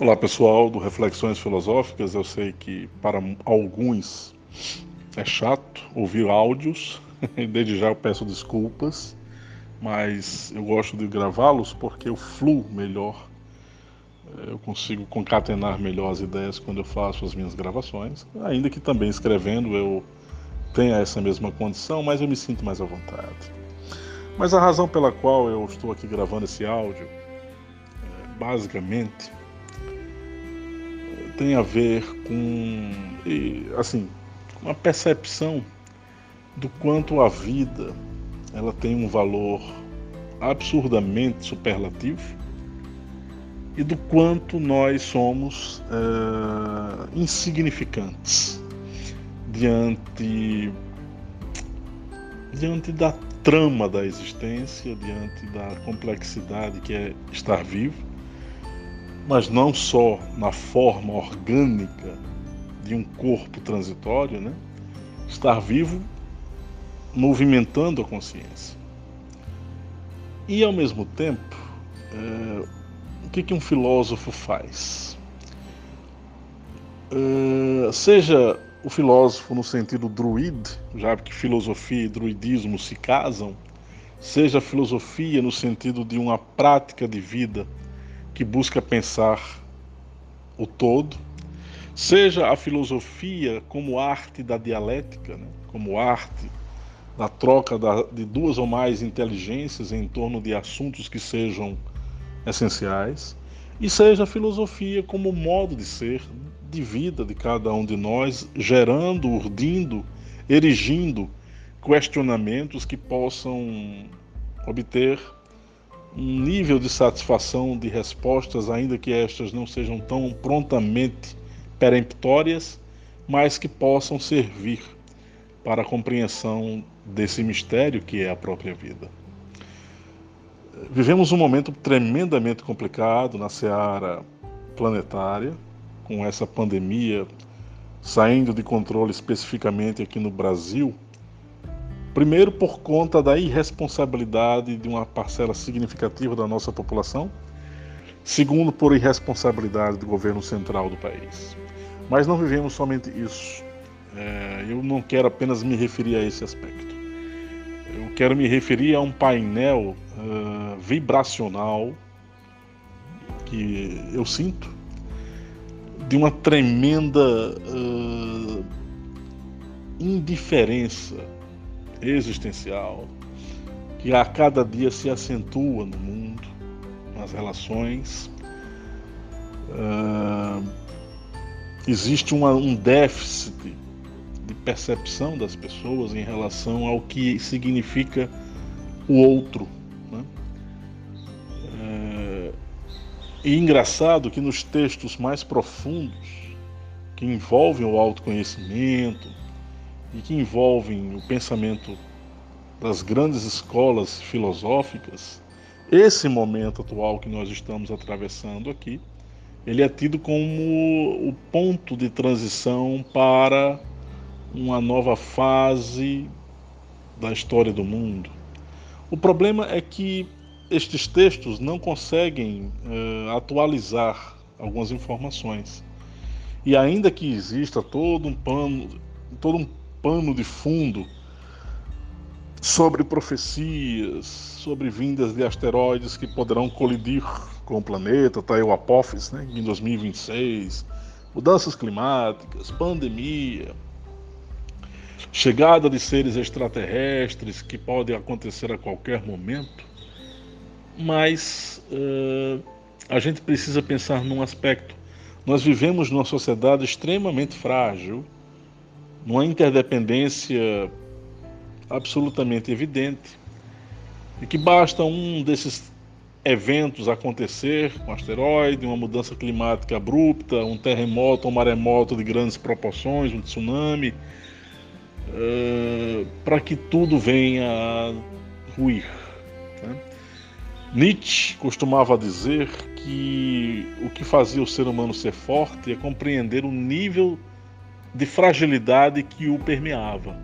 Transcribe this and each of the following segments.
Olá pessoal do Reflexões Filosóficas. Eu sei que para alguns é chato ouvir áudios, desde já eu peço desculpas, mas eu gosto de gravá-los porque eu fluo melhor, eu consigo concatenar melhor as ideias quando eu faço as minhas gravações, ainda que também escrevendo eu tenha essa mesma condição, mas eu me sinto mais à vontade. Mas a razão pela qual eu estou aqui gravando esse áudio, é, basicamente, tem a ver com, assim, uma percepção do quanto a vida ela tem um valor absurdamente superlativo e do quanto nós somos é, insignificantes diante diante da trama da existência, diante da complexidade que é estar vivo mas não só na forma orgânica de um corpo transitório, né? estar vivo movimentando a consciência. E ao mesmo tempo, é, o que, que um filósofo faz? É, seja o filósofo no sentido druid, já que filosofia e druidismo se casam, seja a filosofia no sentido de uma prática de vida que busca pensar o todo, seja a filosofia como arte da dialética, né? como arte da troca da, de duas ou mais inteligências em torno de assuntos que sejam essenciais, e seja a filosofia como modo de ser, de vida de cada um de nós, gerando, urdindo, erigindo questionamentos que possam obter um nível de satisfação de respostas, ainda que estas não sejam tão prontamente peremptórias, mas que possam servir para a compreensão desse mistério que é a própria vida. Vivemos um momento tremendamente complicado na seara planetária, com essa pandemia saindo de controle especificamente aqui no Brasil Primeiro, por conta da irresponsabilidade de uma parcela significativa da nossa população. Segundo, por irresponsabilidade do governo central do país. Mas não vivemos somente isso. É, eu não quero apenas me referir a esse aspecto. Eu quero me referir a um painel uh, vibracional que eu sinto de uma tremenda uh, indiferença existencial que a cada dia se acentua no mundo, nas relações. Uh, existe uma, um déficit de percepção das pessoas em relação ao que significa o outro. Né? Uh, e engraçado que nos textos mais profundos, que envolvem o autoconhecimento, e que envolvem o pensamento das grandes escolas filosóficas, esse momento atual que nós estamos atravessando aqui, ele é tido como o ponto de transição para uma nova fase da história do mundo. O problema é que estes textos não conseguem uh, atualizar algumas informações. E ainda que exista todo um pano, todo um pano de fundo sobre profecias, sobre vindas de asteroides que poderão colidir com o planeta, tá aí o Apophis, né, em 2026, mudanças climáticas, pandemia, chegada de seres extraterrestres que podem acontecer a qualquer momento, mas uh, a gente precisa pensar num aspecto. Nós vivemos numa sociedade extremamente frágil, numa interdependência absolutamente evidente e que basta um desses eventos acontecer, um asteroide, uma mudança climática abrupta, um terremoto, um maremoto de grandes proporções, um tsunami, uh, para que tudo venha a ruir. Né? Nietzsche costumava dizer que o que fazia o ser humano ser forte é compreender o nível de fragilidade que o permeava.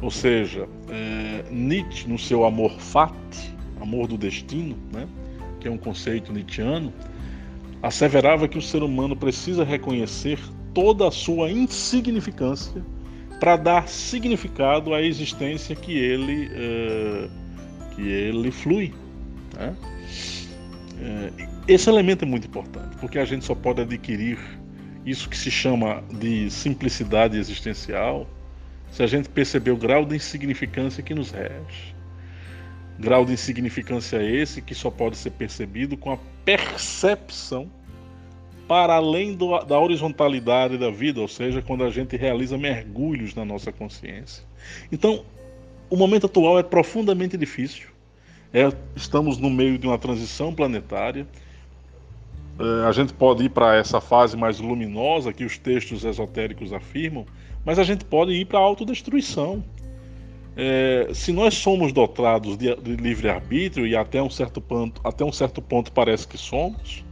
Ou seja, é, Nietzsche, no seu amor fati, amor do destino, né, que é um conceito nietzschiano, asseverava que o ser humano precisa reconhecer toda a sua insignificância para dar significado à existência que ele, uh, que ele flui. Né? Uh, esse elemento é muito importante, porque a gente só pode adquirir isso que se chama de simplicidade existencial se a gente perceber o grau de insignificância que nos rege. Grau de insignificância esse que só pode ser percebido com a percepção para além do, da horizontalidade da vida, ou seja, quando a gente realiza mergulhos na nossa consciência. Então, o momento atual é profundamente difícil. É, estamos no meio de uma transição planetária. É, a gente pode ir para essa fase mais luminosa que os textos esotéricos afirmam, mas a gente pode ir para a autodestruição. É, se nós somos dotados de, de livre-arbítrio, e até um, certo ponto, até um certo ponto parece que somos,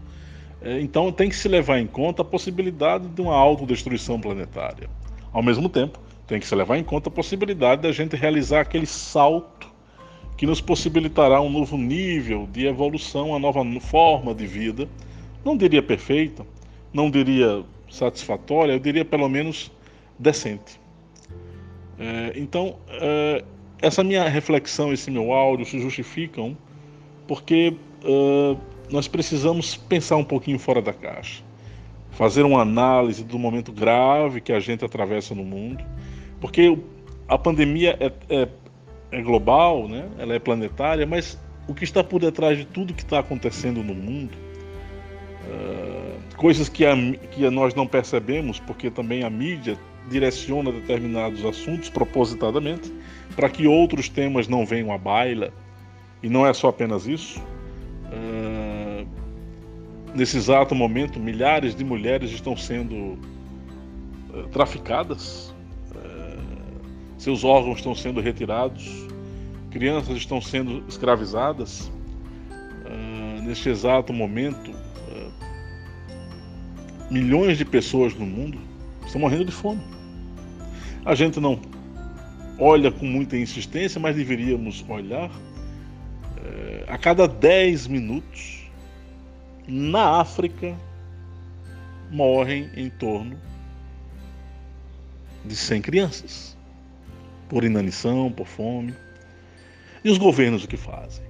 é, então tem que se levar em conta a possibilidade de uma autodestruição planetária. Ao mesmo tempo, tem que se levar em conta a possibilidade da gente realizar aquele salto que nos possibilitará um novo nível de evolução, uma nova forma de vida. Não diria perfeita, não diria satisfatória, eu diria pelo menos decente. É, então, é, essa minha reflexão, esse meu áudio se justificam porque é, nós precisamos pensar um pouquinho fora da caixa, fazer uma análise do momento grave que a gente atravessa no mundo, porque a pandemia é, é, é global, né? ela é planetária, mas o que está por detrás de tudo que está acontecendo no mundo, uh, coisas que, a, que nós não percebemos, porque também a mídia direciona determinados assuntos propositadamente, para que outros temas não venham à baila, e não é só apenas isso. Uh, Nesse exato momento, milhares de mulheres estão sendo eh, traficadas, seus órgãos estão sendo retirados, crianças estão sendo escravizadas. Neste exato momento, milhões de pessoas no mundo estão morrendo de fome. A gente não olha com muita insistência, mas deveríamos olhar. A cada 10 minutos, na África morrem em torno de 100 crianças por inanição, por fome. E os governos o que fazem?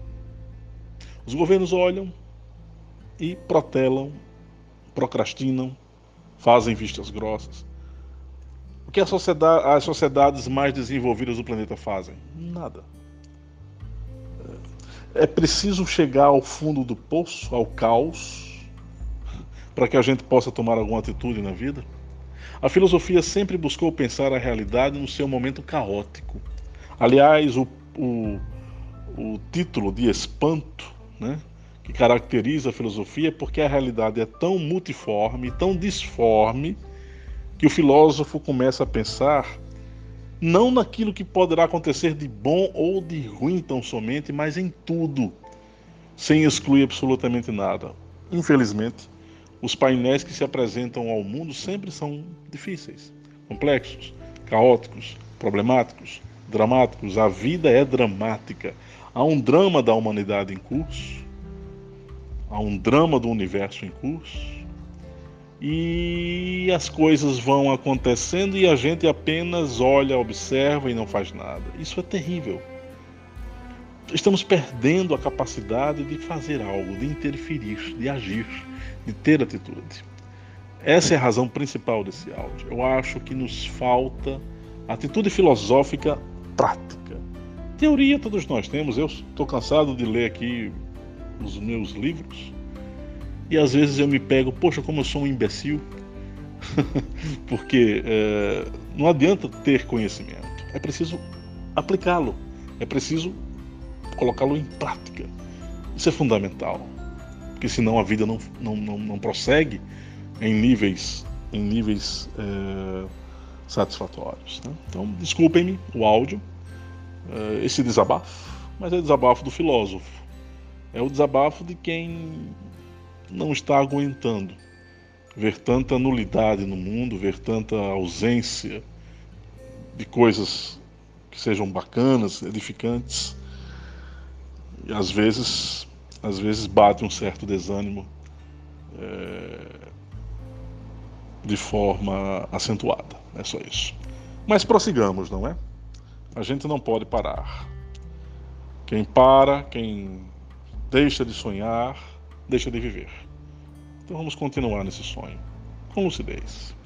Os governos olham e protelam, procrastinam, fazem vistas grossas. O que sociedade, as sociedades mais desenvolvidas do planeta fazem? Nada. É preciso chegar ao fundo do poço, ao caos, para que a gente possa tomar alguma atitude na vida? A filosofia sempre buscou pensar a realidade no seu momento caótico. Aliás, o, o, o título de espanto, né, que caracteriza a filosofia, é porque a realidade é tão multiforme, tão disforme, que o filósofo começa a pensar não naquilo que poderá acontecer de bom ou de ruim tão somente, mas em tudo, sem excluir absolutamente nada. Infelizmente, os painéis que se apresentam ao mundo sempre são difíceis, complexos, caóticos, problemáticos, dramáticos. A vida é dramática. Há um drama da humanidade em curso, há um drama do universo em curso e as coisas vão acontecendo e a gente apenas olha, observa e não faz nada. Isso é terrível. Estamos perdendo a capacidade de fazer algo, de interferir, de agir, de ter atitude. Essa é a razão principal desse áudio. Eu acho que nos falta atitude filosófica prática. Teoria todos nós temos. Eu estou cansado de ler aqui os meus livros e às vezes eu me pego, poxa, como eu sou um imbecil. Porque é, não adianta ter conhecimento, é preciso aplicá-lo, é preciso colocá-lo em prática. Isso é fundamental, porque senão a vida não, não, não, não prossegue em níveis, em níveis é, satisfatórios. Né? Então, desculpem-me o áudio, é, esse desabafo, mas é desabafo do filósofo. É o desabafo de quem não está aguentando ver tanta nulidade no mundo, ver tanta ausência de coisas que sejam bacanas, edificantes. E às vezes, às vezes bate um certo desânimo é, de forma acentuada. É só isso. Mas prossigamos, não é? A gente não pode parar. Quem para, quem deixa de sonhar, deixa de viver. Então vamos continuar nesse sonho, com lucidez.